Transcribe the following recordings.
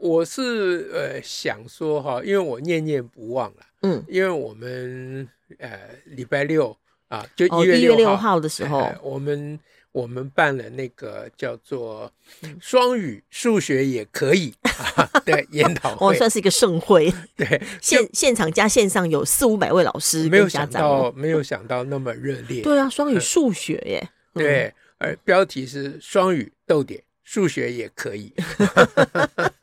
我是呃想说哈，因为我念念不忘了，嗯，因为我们呃礼拜六啊，就一月六号，哦、号的时候，呃、我们我们办了那个叫做双语数学也可以 的研讨会，哦，算是一个盛会，对，现现场加线上有四五百位老师，没有想到没有想到那么热烈，对啊，双语数学耶，嗯、对，而标题是双语逗点数学也可以。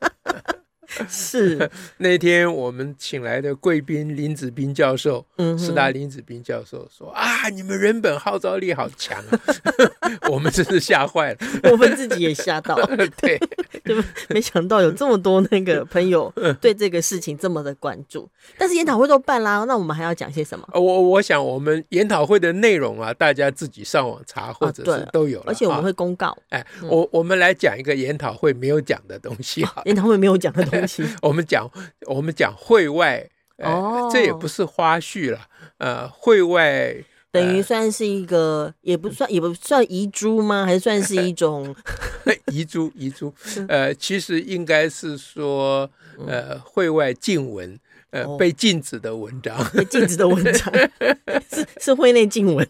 是。那天我们请来的贵宾林子斌教授，嗯，师大林子斌教授说啊，你们人本号召力好强啊，我们真是吓坏了，我们自己也吓到，对，对，没想到有这么多那个朋友对这个事情这么的关注。但是研讨会都办啦，那我们还要讲些什么？我我想我们研讨会的内容啊，大家自己上网查或者是都有了，而且我们会公告。哎，我我们来讲一个研讨会没有讲的东西，研讨会没有讲的东西。我们讲，我们讲会外，哦，这也不是花絮了，呃，会外等于算是一个，也不算，也不算遗珠吗？还是算是一种 遗珠？遗珠？呃，其实应该是说，呃，会外禁文，呃，被禁止的文章，被禁止的文章 是是会内禁文，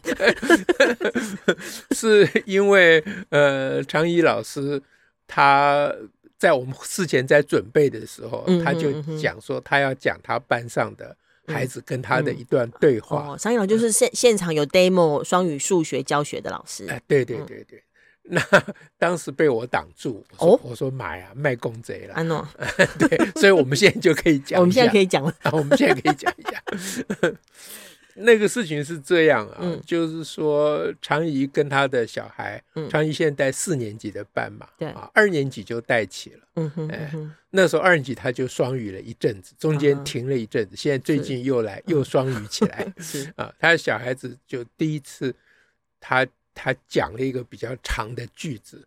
是因为呃，常仪老师他。在我们事前在准备的时候，他就讲说他要讲他班上的孩子跟他的一段对话。哦，常仪老就是现现场有 demo 双语数学教学的老师。哎，对对对对，那 当时被我挡住。哦，我说买啊，卖公贼了。安诺，对，所以我们现在就可以讲。我们现在可以讲了。我们现在可以讲一下。那个事情是这样啊，嗯、就是说常怡跟他的小孩，嗯、常怡现在带四年级的班嘛，对。啊，二年级就带起了，嗯哼，嗯哼，哎，那时候二年级他就双语了一阵子，中间停了一阵子，啊、现在最近又来又双语起来，是。啊，他的小孩子就第一次他。他讲了一个比较长的句子，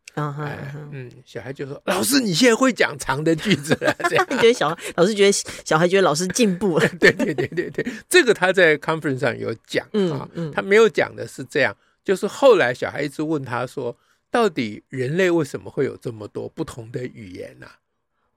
嗯，小孩就说：“老师，你现在会讲长的句子了。”这样，觉得小孩老师觉得小孩觉得老师进步 了。对对对对对，这个他在 conference 上有讲啊，他没有讲的是这样，就是后来小孩一直问他说：“到底人类为什么会有这么多不同的语言呢？”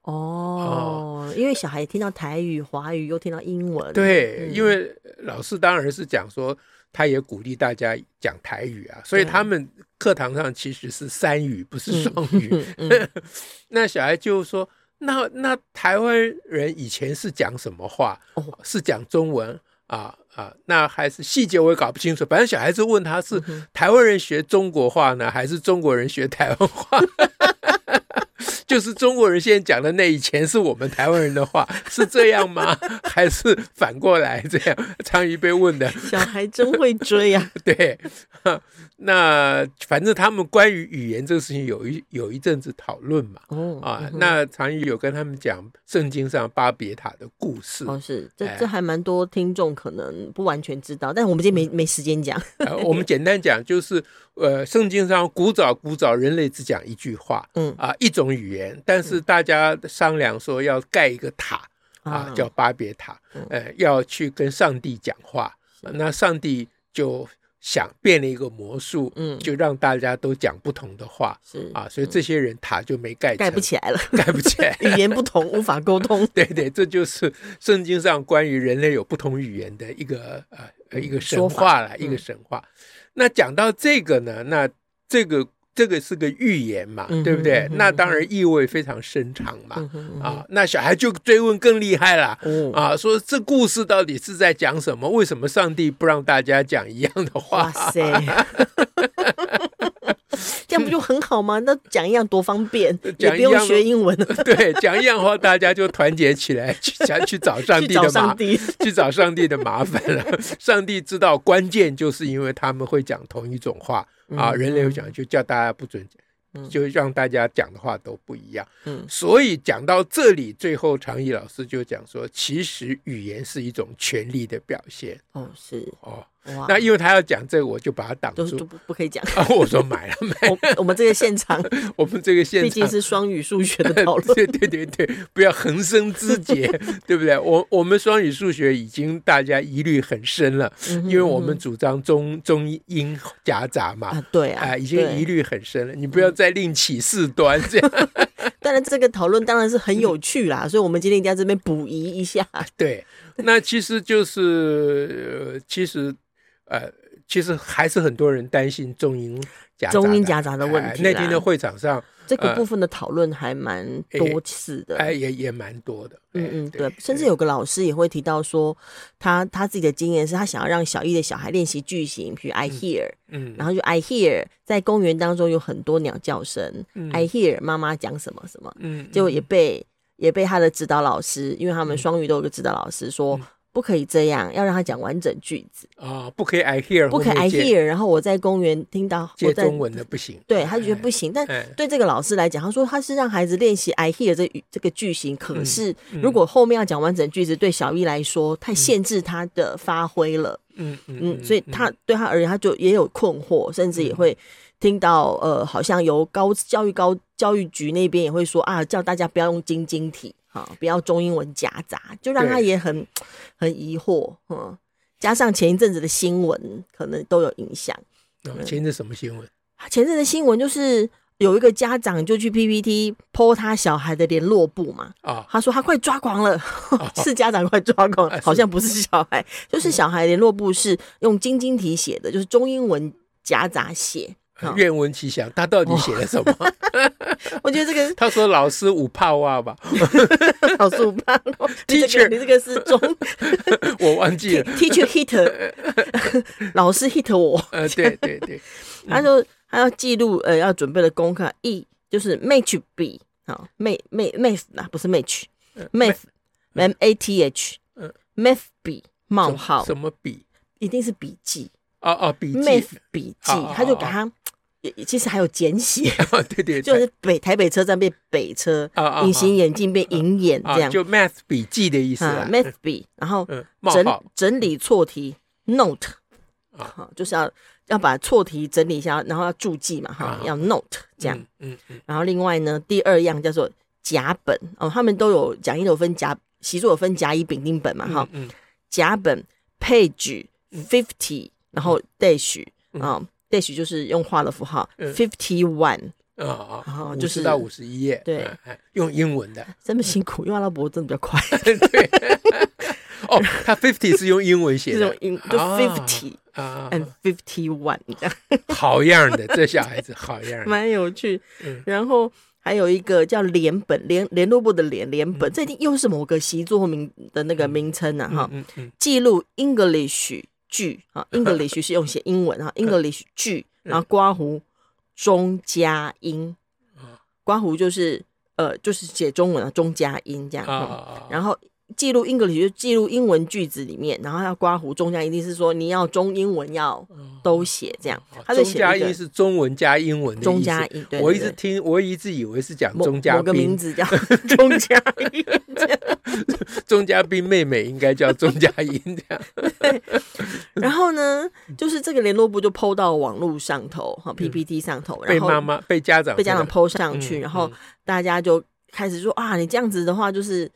哦，因为小孩听到台语、华语，又听到英文。对，因为老师当然是讲说。他也鼓励大家讲台语啊，所以他们课堂上其实是三语，不是双语。嗯嗯、那小孩就说：“那那台湾人以前是讲什么话？哦、是讲中文啊啊？那还是细节我也搞不清楚。反正小孩子问他是台湾人学中国话呢，还是中国人学台湾话？” 就是中国人现在讲的那以前是我们台湾人的话，是这样吗？还是反过来这样？常仪被问的，小孩真会追呀、啊。对，那反正他们关于语言这个事情有一有一阵子讨论嘛。哦啊，嗯、那常仪有跟他们讲圣经上巴别塔的故事。哦，是这这还蛮多听众可能不完全知道，但我们今天没没时间讲。呃、我们简单讲，就是呃，圣经上古早古早人类只讲一句话，嗯啊，一种语言。但是大家商量说要盖一个塔啊，叫巴别塔，呃，要去跟上帝讲话。那上帝就想变了一个魔术，嗯，就让大家都讲不同的话，是啊，所以这些人塔就没盖，盖不起来了，盖不起来，语言不同，无法沟通。对对，这就是圣经上关于人类有不同语言的一个呃一个神话了，一个神话。那讲到这个呢，那这个。这个是个寓言嘛，对不对？那当然意味非常深长嘛。啊，那小孩就追问更厉害了。啊，说这故事到底是在讲什么？为什么上帝不让大家讲一样的话？哇塞，这样不就很好吗？那讲一样多方便，也不用学英文。对，讲一样的话，大家就团结起来去想去找上帝的麻烦，去找上帝的麻烦了。上帝知道关键就是因为他们会讲同一种话。啊，人类有讲，就叫大家不准就让大家讲的话都不一样。嗯，所以讲到这里，最后常毅老师就讲说，其实语言是一种权力的表现。哦，是哦。哇那因为他要讲这个，我就把他挡住，不不可以讲。啊，我说买了 买了。我我们这个现场，我们这个现场毕竟是双语数学的讨论，对对对对，不要横生枝节，对不对？我我们双语数学已经大家疑虑很深了，因为我们主张中中英夹杂嘛，啊对啊，已经疑虑很深了。你不要再另起事端这样。当然，这个讨论当然是很有趣啦，所以我们今天一定要这边补遗一下。对，那其实就是其实呃。其实还是很多人担心中英中英夹杂的问题。那天的会场上，这个部分的讨论还蛮多次的，哎，也也蛮多的。嗯嗯，对，甚至有个老师也会提到说，他他自己的经验是他想要让小一的小孩练习句型，比如 I hear，嗯，然后就 I hear，在公园当中有很多鸟叫声，I hear 妈妈讲什么什么，嗯，结果也被也被他的指导老师，因为他们双语都有个指导老师说。不可以这样，要让他讲完整句子啊！不可以 I hear，不可以 I hear。然后我在公园听到接中文的不行，对他就觉得不行。但对这个老师来讲，他说他是让孩子练习 I hear 这这个句型。可是如果后面要讲完整句子，对小一来说太限制他的发挥了。嗯嗯，所以他对他而言，他就也有困惑，甚至也会听到呃，好像由高教育高教育局那边也会说啊，叫大家不要用晶晶体。好，不要中英文夹杂，就让他也很很疑惑，嗯，加上前一阵子的新闻，可能都有影响。前一阵什么新闻？前阵的新闻就是有一个家长就去 PPT po 他小孩的联络簿嘛，啊，他说他快抓狂了，是家长快抓狂，好像不是小孩，就是小孩联络簿是用晶晶体写的，就是中英文夹杂写。愿闻其详，他到底写了什么？我觉得这个，他说老师五帕哇吧，老师五帕。Teacher，你这个是中，我忘记了。Teacher hit，老师 hit 我。呃，对对对，他说他要记录呃要准备的功课，E 就是 match B 啊，math math 啊不是 match，math，M A T H，math B 冒号什么笔？一定是笔记。哦哦，笔记，math 笔记，他就给他。其实还有简写，对对，就是北台北车站变北车，隐形眼镜变隐眼这样，就 math 笔记的意思，math 笔，然后整整理错题 note，啊，就是要要把错题整理一下，然后要注记嘛，哈，要 note 这样，嗯嗯，然后另外呢，第二样叫做甲本哦，他们都有讲义有分甲，习作有分甲乙丙丁本嘛，哈，甲本 page fifty，然后 dash 啊。Dash 就是用画的符号，fifty one 啊啊，就是到五十一页，对，用英文的，这么辛苦，用阿拉伯真的比较快。对，哦，他 fifty 是用英文写的，用英就 fifty 啊，and fifty one 这样，好样的，这小孩子好样，蛮有趣。然后还有一个叫联本联联络部的联联本，这一定又是某个习作名的那个名称呢，哈，记录 English。句啊，English 是用写英文啊，English 句，然后刮胡中加音，刮胡就是呃，就是写中文啊，中加音这样，然后。记录 English 就记录英文句子里面，然后要刮胡中加，一定是说你要中英文要都写这样。他中加音是中文加英文的中加音。我一直听，我一直以为是讲中加。某个名字叫 中加音。中加兵妹妹应该叫钟嘉音这样。然后呢，就是这个联络部就 PO 到网络上头，哈 PPT 上头，被妈妈被家长被家长 PO 上去，然后大家就开始说啊，你这样子的话就是。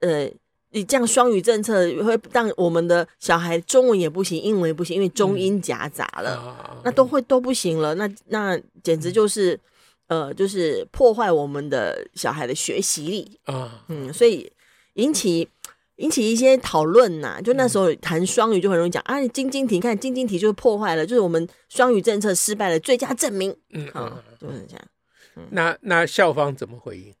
呃，你这样双语政策会让我们的小孩中文也不行，英文也不行，因为中英夹杂了，嗯、那都会都不行了。那那简直就是，呃，就是破坏我们的小孩的学习力啊。嗯，所以引起引起一些讨论呐。就那时候谈双语就很容易讲、嗯、啊，晶晶体，你看晶晶体就是破坏了，就是我们双语政策失败的最佳证明。嗯啊，就是这样。嗯、那那校方怎么回应？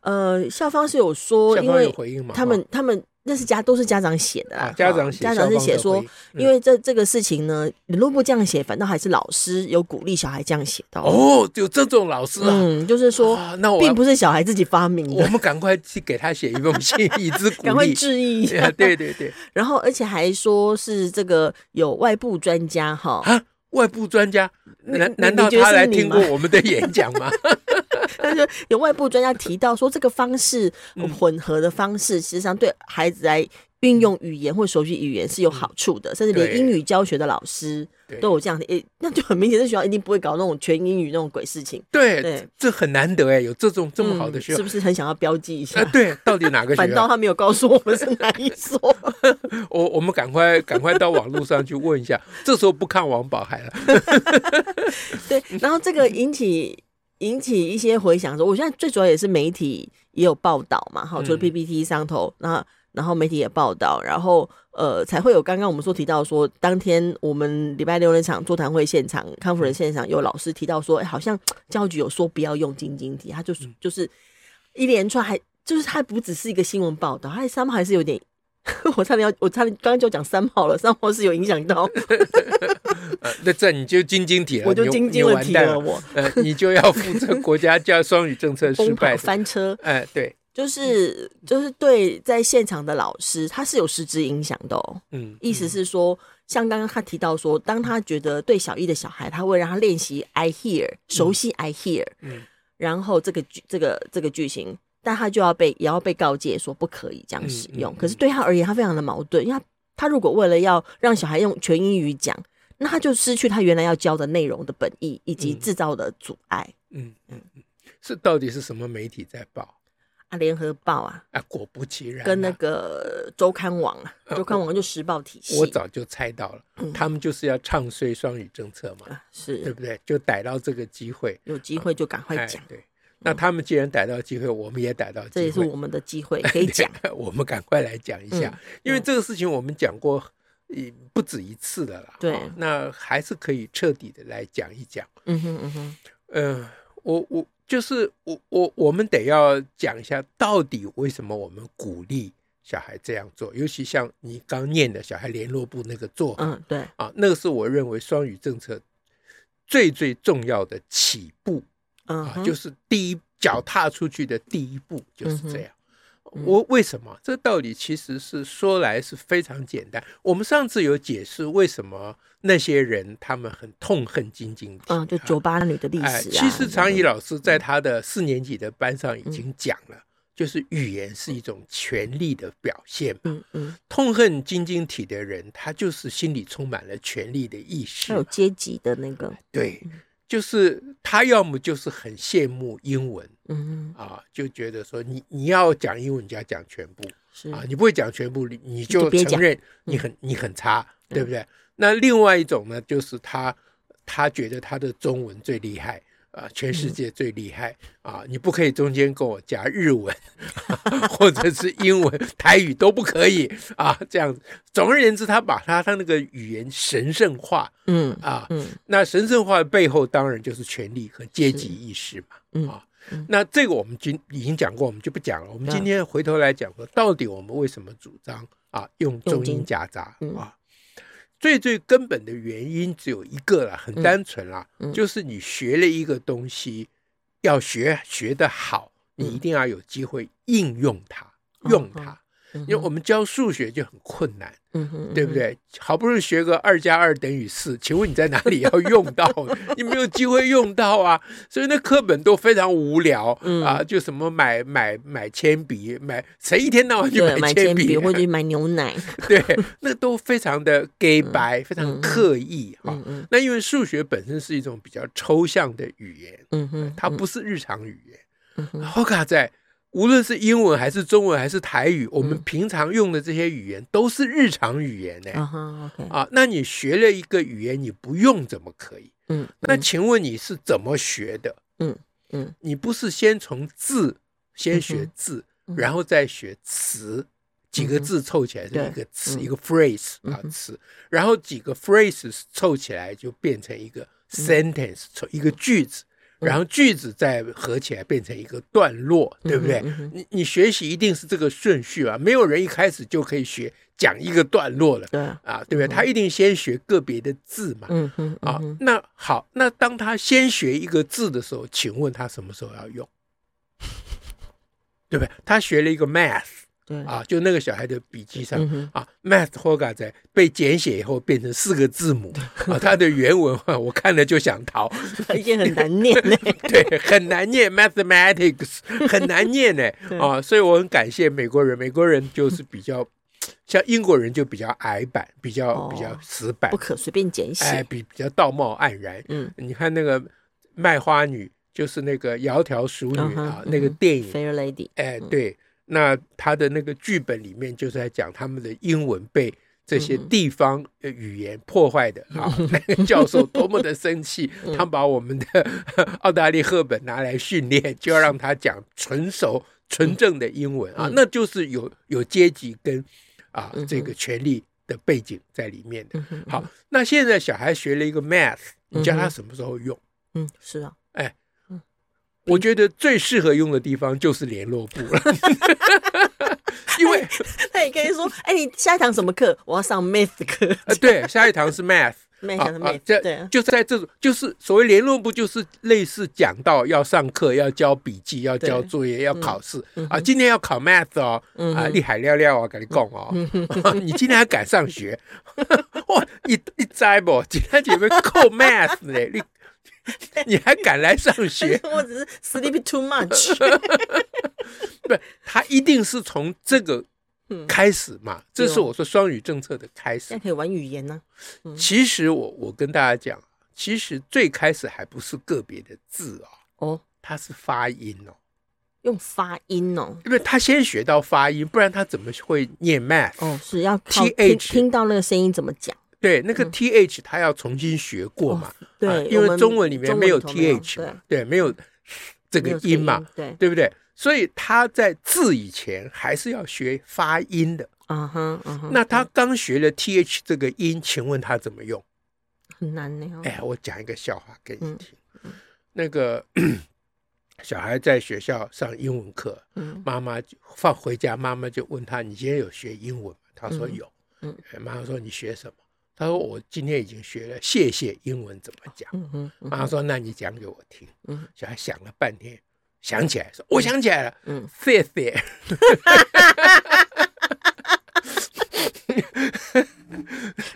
呃，校方是有说，因为他们他们那是家都是家长写的啦，家长家长是写说，因为这这个事情呢，如果不这样写，反倒还是老师有鼓励小孩这样写的哦，有这种老师啊，嗯，就是说，那我并不是小孩自己发明的，我们赶快去给他写一封信，以资鼓励，赶快致意对 对对，然后而且还说是这个有外部专家哈，外部专家，难你难道他来听过我们的演讲吗？他就有外部专家提到说，这个方式混合的方式，实际上对孩子来运用语言或熟悉语言是有好处的，甚至连英语教学的老师都有这样的。诶，那就很明显，这学校一定不会搞那种全英语那种鬼事情。对对，这很难得哎，有这种这么好的学校，是不是很想要标记一下？对，到底哪个学校？反倒他没有告诉我们是哪一所。我我们赶快赶快到网络上去问一下。这时候不看王宝海了。对，然后这个引起。引起一些回响说，我现在最主要也是媒体也有报道嘛，哈，就是 PPT 上头，然后然后媒体也报道，然后呃才会有刚刚我们说提到说，当天我们礼拜六那场座谈会现场，conference 现场有老师提到说，哎，好像 教育局有说不要用晶晶体，他就是就是一连串还就是他不只是一个新闻报道，他三号还是有点。我差点要，我差点刚刚就讲三炮了，三炮是有影响到。呃，那这你就晶晶体了，我就晶晶了体了，我呃，你就要负责国家教双语政策失败翻车。哎、呃，对，就是就是对在现场的老师，他是有实质影响的哦。嗯，意思是说，像刚刚他提到说，当他觉得对小一的小孩，他会让他练习 I hear，熟悉 I hear，嗯，然后这个句这个这个句型。但他就要被也要被告诫说不可以这样使用，嗯嗯嗯、可是对他而言，他非常的矛盾，因为他他如果为了要让小孩用全英语讲，那他就失去他原来要教的内容的本意，以及制造的阻碍。嗯嗯嗯，是到底是什么媒体在报啊？联合报啊？啊，果不其然、啊，跟那个周刊网啊，周刊网就时报体系。我早就猜到了，嗯、他们就是要唱衰双语政策嘛，啊、是对不对？就逮到这个机会，有机会就赶快讲。哎、对。那他们既然逮到机会，我们也逮到机会，这也是我们的机会，可以讲。我们赶快来讲一下，嗯、因为这个事情我们讲过，不止一次的了。对、哦，那还是可以彻底的来讲一讲。嗯哼嗯哼，嗯、呃，我我就是我我我们得要讲一下，到底为什么我们鼓励小孩这样做？尤其像你刚念的小孩联络部那个做法，嗯，对，啊，那个是我认为双语政策最最重要的起步。啊，就是第一脚踏出去的第一步就是这样。我为什么？这道理其实是说来是非常简单。我们上次有解释为什么那些人他们很痛恨晶晶体。嗯，就酒吧女的历史。其实常怡老师在他的四年级的班上已经讲了，就是语言是一种权力的表现嘛。嗯嗯。痛恨晶晶体的人，他就是心里充满了权力的意识。还有阶级的那个。对。就是他要么就是很羡慕英文，嗯啊，就觉得说你你要讲英文，你就要讲全部，是啊，你不会讲全部，你就承认你很你很差，对不对？那另外一种呢，就是他他觉得他的中文最厉害。啊，全世界最厉害啊！你不可以中间跟我夹日文，或者是英文、台语都不可以啊！这样子，总而言之，他把他他那个语言神圣化，嗯啊，嗯，那神圣化的背后当然就是权力和阶级意识嘛，嗯啊，那这个我们今已经讲过，我们就不讲了。我们今天回头来讲说，到底我们为什么主张啊用中英夹杂啊？最最根本的原因只有一个了，很单纯啦，就是你学了一个东西，要学学得好，你一定要有机会应用它，嗯、用它。因为我们教数学就很困难，嗯哼，对不对？好不容易学个二加二等于四，请问你在哪里要用到？你没有机会用到啊，所以那课本都非常无聊，嗯。啊，就什么买买买铅笔，买谁一天到晚就买铅笔，或者买牛奶，对，那都非常的假掰，非常刻意哈。那因为数学本身是一种比较抽象的语言，嗯哼，它不是日常语言，好卡在。无论是英文还是中文还是台语，我们平常用的这些语言都是日常语言呢。啊，那你学了一个语言，你不用怎么可以？嗯，那请问你是怎么学的？嗯嗯，你不是先从字先学字，然后再学词，几个字凑起来是一个词，一个 phrase 啊词，然后几个 phrases 凑起来就变成一个 sentence，一个句子。然后句子再合起来变成一个段落，嗯、对不对？你你学习一定是这个顺序啊，没有人一开始就可以学讲一个段落了，对啊，对不对？他一定先学个别的字嘛，嗯嗯啊，那好，那当他先学一个字的时候，请问他什么时候要用？对不对？他学了一个 math，对啊，就那个小孩的笔记上、嗯、啊，math hoga 在被简写以后变成四个字母啊，他的原文我看了就想逃，已经很难念呢。对，很难念 mathematics 很难念呢 啊，所以我很感谢美国人，美国人就是比较像英国人就比较矮板，比较、哦、比较死板，不可随便简写，哎，比比较道貌岸然。嗯，你看那个卖花女，就是那个窈窕淑女、嗯、啊，那个电影 Fair Lady，哎，对。那他的那个剧本里面就是在讲他们的英文被这些地方语言破坏的 啊，那 个教授多么的生气，他把我们的澳大利·赫本拿来训练，就要让他讲纯熟纯正的英文啊，那就是有有阶级跟啊这个权力的背景在里面的。好，那现在小孩学了一个 math，你教他什么时候用？嗯，是啊，哎。我觉得最适合用的地方就是联络部了，因为他也可以说：“哎，你下一堂什么课？我要上 math 课。”呃，对，下一堂是 math，math，啊，这就是在这种，就是所谓联络部，就是类似讲到要上课、要交笔记、要交作业、要考试啊。今天要考 math 哦，啊，厉害了了，啊跟你讲哦，你今天还敢上学？哇，你你知不？今天姐妹扣 math 嘞，你。你还敢来上学？我只是 sleep too much。不，他一定是从这个开始嘛。这是我说双语政策的开始。现在可以玩语言呢。其实我我跟大家讲，其实最开始还不是个别的字哦，哦，它是发音哦，用发音哦，因为他先学到发音，不然他怎么会念 math？哦，是要 th 听到那个声音怎么讲。对，那个 th 他要重新学过嘛？对，因为中文里面没有 th 嘛，对，没有这个音嘛，对，对不对？所以他在字以前还是要学发音的。啊哼，那他刚学了 th 这个音，请问他怎么用？很难呢。哎，我讲一个笑话给你听。那个 小孩在学校上英文课，妈妈放回家，妈妈就问他：“你今天有学英文吗？”他说有。嗯，妈妈说：“你学什么？”他说：“我今天已经学了，谢谢英文怎么讲？”嗯嗯，妈妈说：“那你讲给我听。”嗯，小孩想了半天，想起来说：“我想起来了。”嗯，谢谢。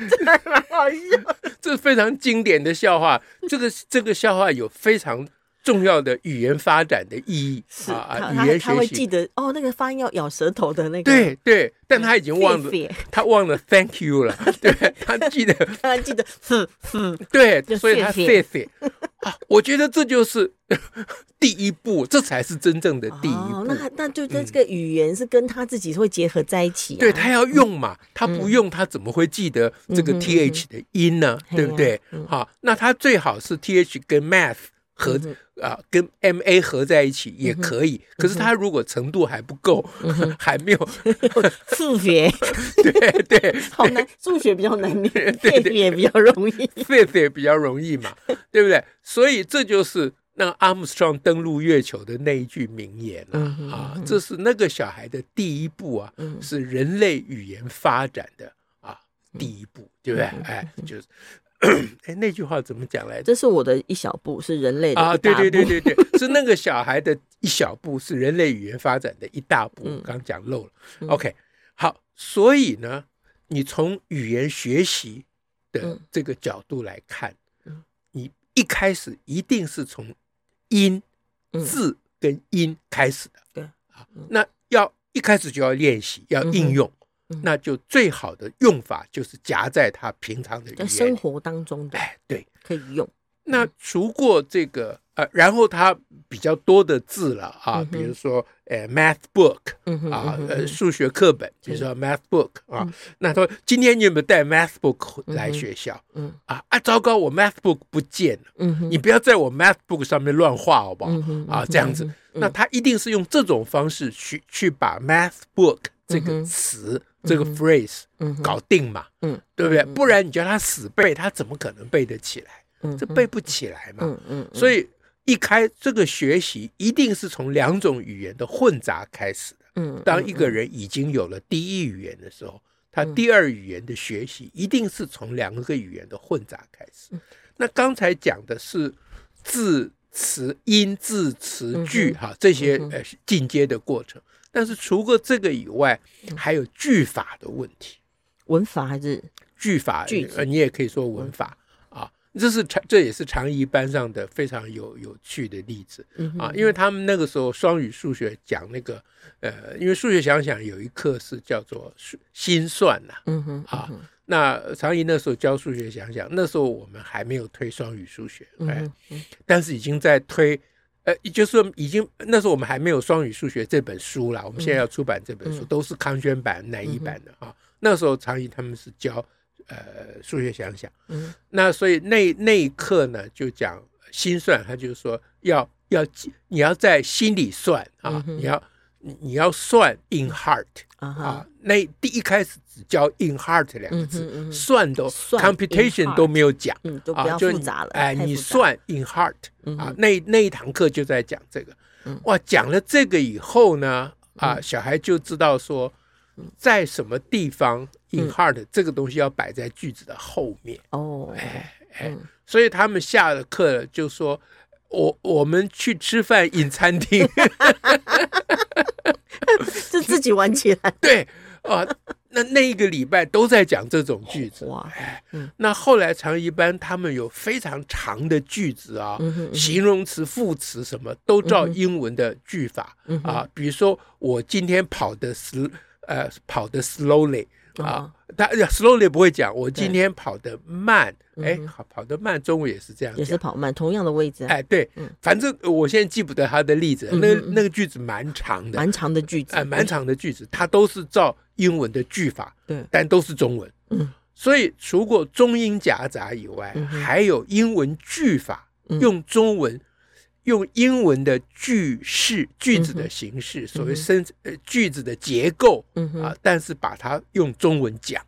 这还蛮好笑，这是非常经典的笑话。这个这个笑话有非常。重要的语言发展的意义是啊，语言学习他会记得哦，那个发音要咬舌头的那个。对对，但他已经 忘了，他忘了 thank you 了。对，他记得，他记得对，所以他谢谢啊。我觉得这就是 第一步，这才是真正的第一步。那那就这个语言是跟他自己会结合在一起。对，他要用嘛，他不用他怎么会记得这个 th 的音呢？对不对？好，那他最好是 th 跟 math。合啊，跟 M A 合在一起也可以，可是他如果程度还不够，还没有 数学，对 对，好难，数学比较难念，对对也比较容易，对对比较容易嘛，对不对？所以这就是那个阿姆斯特朗登陆月球的那一句名言了啊，这是那个小孩的第一步啊，是人类语言发展的啊第一步，对不对？哎，就是。哎，那句话怎么讲来着？这是我的一小步，是人类的啊！对对对对对，是那个小孩的一小步，是人类语言发展的一大步。刚讲漏了。OK，好，所以呢，你从语言学习的这个角度来看，你一开始一定是从音、字跟音开始的。对啊，那要一开始就要练习，要应用。那就最好的用法就是夹在他平常的语言。生活当中的，哎，对，可以用。那除过这个呃，然后他比较多的字了啊，比如说呃，math book 啊，呃，数学课本，比如说 math book 啊。那他说今天你有没有带 math book 来学校？嗯。啊啊，糟糕，我 math book 不见了。嗯，你不要在我 math book 上面乱画，好不好？啊，这样子，那他一定是用这种方式去去把 math book 这个词。这个 phrase 搞定嘛，嗯，对不对？不然你叫他死背，他怎么可能背得起来？嗯，这背不起来嘛。嗯嗯。所以一开这个学习一定是从两种语言的混杂开始的。嗯，当一个人已经有了第一语言的时候，他第二语言的学习一定是从两个语言的混杂开始。那刚才讲的是字词音字词句哈这些呃进阶的过程。但是除过这个以外，还有句法的问题。文法还是句法？句呃，你也可以说文法啊。这是常，这也是常怡班上的非常有有趣的例子啊。因为他们那个时候双语数学讲那个呃，因为数学想想有一课是叫做心算呐，嗯哼啊。那常怡那时候教数学想想，那时候我们还没有推双语数学，哎，但是已经在推。呃，就是说，已经那时候我们还没有《双语数学》这本书了。我们现在要出版这本书，嗯、都是康轩版、南一版的啊。嗯、那时候常怡他们是教呃数学想想，嗯，那所以那那一刻呢，就讲心算，他就是说要要你要在心里算啊，嗯、你要你要算 in heart。啊，那第一开始只教 in heart 两个字，算都 computation 都没有讲，都比较复杂了。哎，你算 in heart 啊，那那一堂课就在讲这个。哇，讲了这个以后呢，啊，小孩就知道说，在什么地方 in heart 这个东西要摆在句子的后面。哦，哎哎，所以他们下了课就说，我我们去吃饭 in 餐厅。就自己玩起来，对啊，那那一个礼拜都在讲这种句子。哇，嗯，那后来长一班他们有非常长的句子啊，形容词、副词什么都照英文的句法啊，比如说我今天跑的呃跑的 slowly。啊，他 slowly 不会讲，我今天跑得慢，哎，好跑得慢，中文也是这样，也是跑慢，同样的位置，哎，对，反正我现在记不得他的例子，那那个句子蛮长的，蛮长的句子，哎，蛮长的句子，它都是照英文的句法，对，但都是中文，嗯，所以除过中英夹杂以外，还有英文句法用中文。用英文的句式、句子的形式，所谓生呃句子的结构，啊，但是把它用中文讲，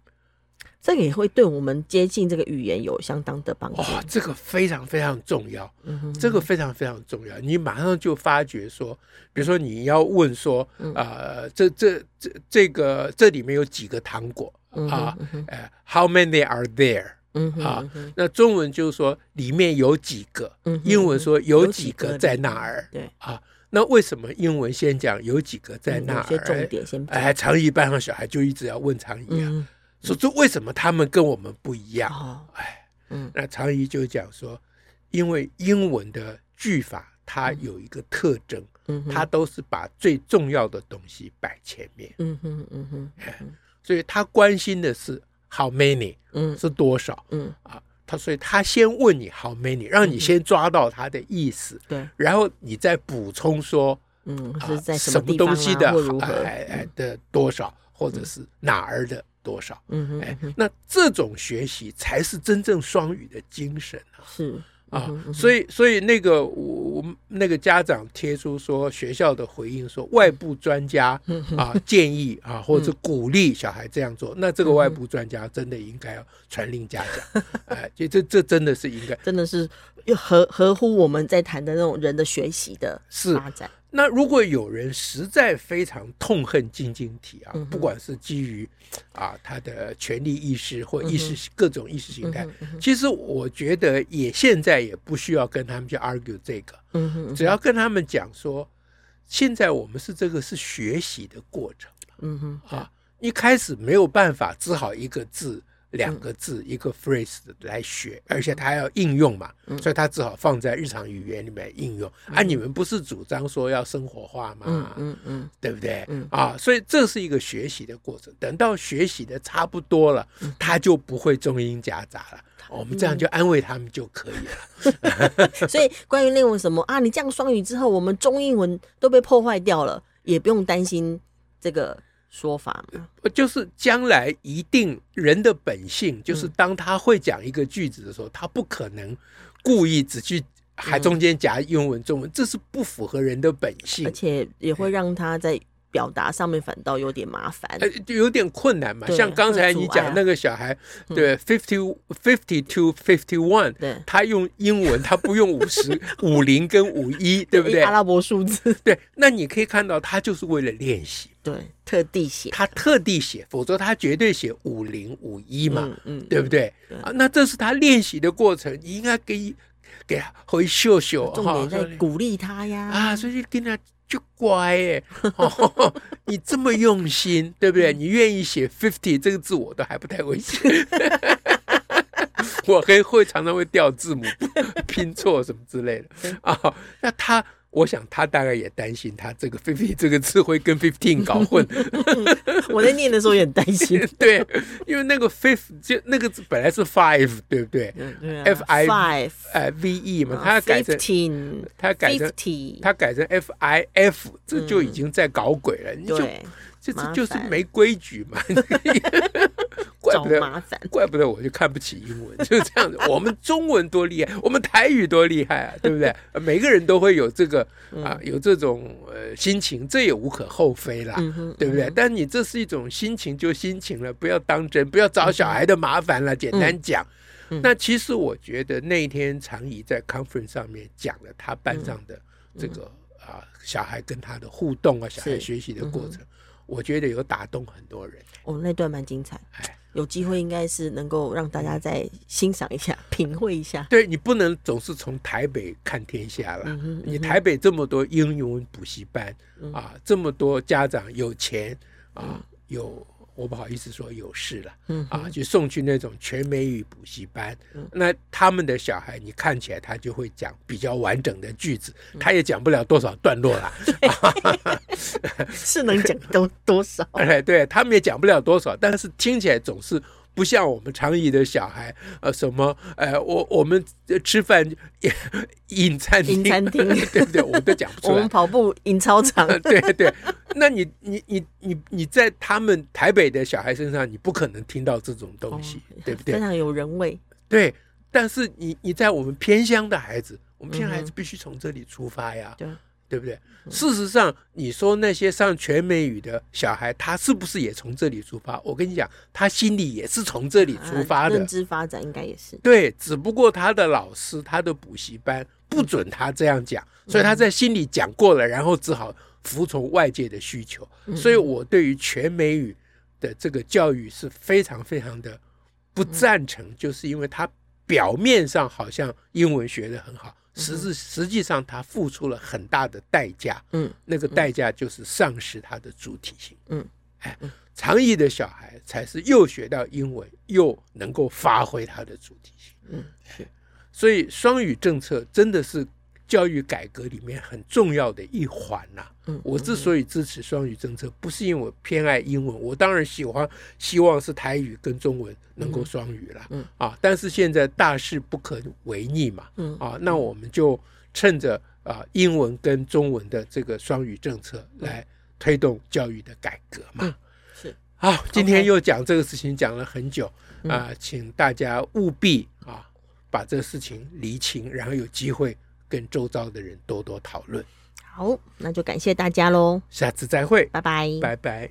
这个也会对我们接近这个语言有相当的帮助。哦，这个非常非常重要，这个非常非常重要。你马上就发觉说，比如说你要问说，啊，这这这这个这里面有几个糖果啊？呃，How many are there？嗯啊，那中文就是说里面有几个，英文说有几个在那儿，对。啊，那为什么英文先讲有几个在那儿？重点先哎，长仪班上小孩就一直要问长仪啊，说这为什么他们跟我们不一样？哎，嗯，那长仪就讲说，因为英文的句法它有一个特征，嗯，它都是把最重要的东西摆前面，嗯哼嗯哼，哎所以他关心的是。How many？嗯，是多少？嗯啊，他所以他先问你 How many，让你先抓到他的意思，对，然后你再补充说，嗯，是在什么东西的哎哎的多少，或者是哪儿的多少？嗯哎，那这种学习才是真正双语的精神啊！是。啊，所以所以那个我我那个家长贴出说，学校的回应说，外部专家啊建议啊或者鼓励小孩这样做，那这个外部专家真的应该要传令家长，哎，这这这真的是应该，真的是合合乎我们在谈的那种人的学习的发展。那如果有人实在非常痛恨晶晶体啊，不管是基于啊他的权利意识或意识各种意识形态，其实我觉得也现在也不需要跟他们去 argue 这个，只要跟他们讲说，现在我们是这个是学习的过程，嗯哼，啊，一开始没有办法只好一个字。两个字一个 phrase 来学，而且他要应用嘛，所以他只好放在日常语言里面应用。啊，你们不是主张说要生活化吗？嗯嗯嗯，对不对？啊，所以这是一个学习的过程。等到学习的差不多了，他就不会中英夹杂了。我们这样就安慰他们就可以了。所以关于那种什么啊，你这样双语之后，我们中英文都被破坏掉了，也不用担心这个。说法嘛，就是将来一定人的本性，就是当他会讲一个句子的时候，他不可能故意只去还中间夹英文、中文，这是不符合人的本性，而且也会让他在。表达上面反倒有点麻烦，呃，就有点困难嘛。像刚才你讲那个小孩，对，fifty fifty two fifty one，对，他用英文，他不用五十五零跟五一，对不对？阿拉伯数字，对。那你可以看到，他就是为了练习，对，特地写，他特地写，否则他绝对写五零五一嘛，嗯，对不对？啊，那这是他练习的过程，你应该给给他回秀秀，重点在鼓励他呀，啊，所以跟他。就乖哎，哦，你这么用心，对不对？你愿意写 fifty 这个字，我都还不太会写。我还会常常会掉字母、拼错什么之类的啊。那他。我想他大概也担心，他这个 fifty 这个字会跟 fifteen 搞混。我在念的时候也很担心。对，因为那个 fifth 就那个字本来是 five，对不对？对啊、F I five 呃 V E 嘛，他改成 fifteen，他改成他改成 F I F，这就已经在搞鬼了。你就这这就是没规矩嘛。怪不得麻烦，怪不得我就看不起英文，就是这样子。我们中文多厉害，我们台语多厉害啊，对不对？每个人都会有这个啊，有这种呃心情，这也无可厚非啦，对不对？但你这是一种心情，就心情了，不要当真，不要找小孩的麻烦了。简单讲，那其实我觉得那一天常怡在 conference 上面讲了他班上的这个啊小孩跟他的互动啊，小孩学习的过程，我觉得有打动很多人。哦，那段蛮精彩。哎。有机会应该是能够让大家再欣赏一下、品味一下。对，你不能总是从台北看天下了。嗯嗯、你台北这么多英语补习班、嗯、啊，这么多家长有钱啊，嗯、有。我不好意思说有事了，嗯啊，就送去那种全美语补习班，嗯，那他们的小孩，你看起来他就会讲比较完整的句子，他也讲不了多少段落了，是能讲多多少？哎，对他们也讲不了多少，但是听起来总是。不像我们常仪的小孩，呃，什么，呃，我我们吃饭饮餐厅，饮餐厅，对不对？我们都讲不出来。我们跑步饮操场，对对。那你你你你你在他们台北的小孩身上，你不可能听到这种东西，哦、对不对？非常有人味。对，但是你你在我们偏乡的孩子，我们偏乡孩子必须从这里出发呀。对。对不对？事实上，你说那些上全美语的小孩，他是不是也从这里出发？我跟你讲，他心里也是从这里出发的。认知发展应该也是。对，只不过他的老师、他的补习班不准他这样讲，所以他在心里讲过了，然后只好服从外界的需求。所以我对于全美语的这个教育是非常非常的不赞成，就是因为他表面上好像英文学的很好。实质实际上，他付出了很大的代价。嗯，那个代价就是丧失他的主体性。嗯，哎，长义的小孩才是又学到英文，又能够发挥他的主体性。嗯，是。所以双语政策真的是。教育改革里面很重要的一环呐、啊。嗯，我之所以支持双语政策，不是因为我偏爱英文，我当然喜欢，希望是台语跟中文能够双语了。嗯啊，但是现在大势不可违逆嘛。嗯啊，那我们就趁着啊英文跟中文的这个双语政策来推动教育的改革嘛。嗯、是。好，今天又讲这个事情讲了很久啊，请大家务必啊把这个事情厘清，然后有机会。跟周遭的人多多讨论。好，那就感谢大家喽，下次再会，拜拜，拜拜。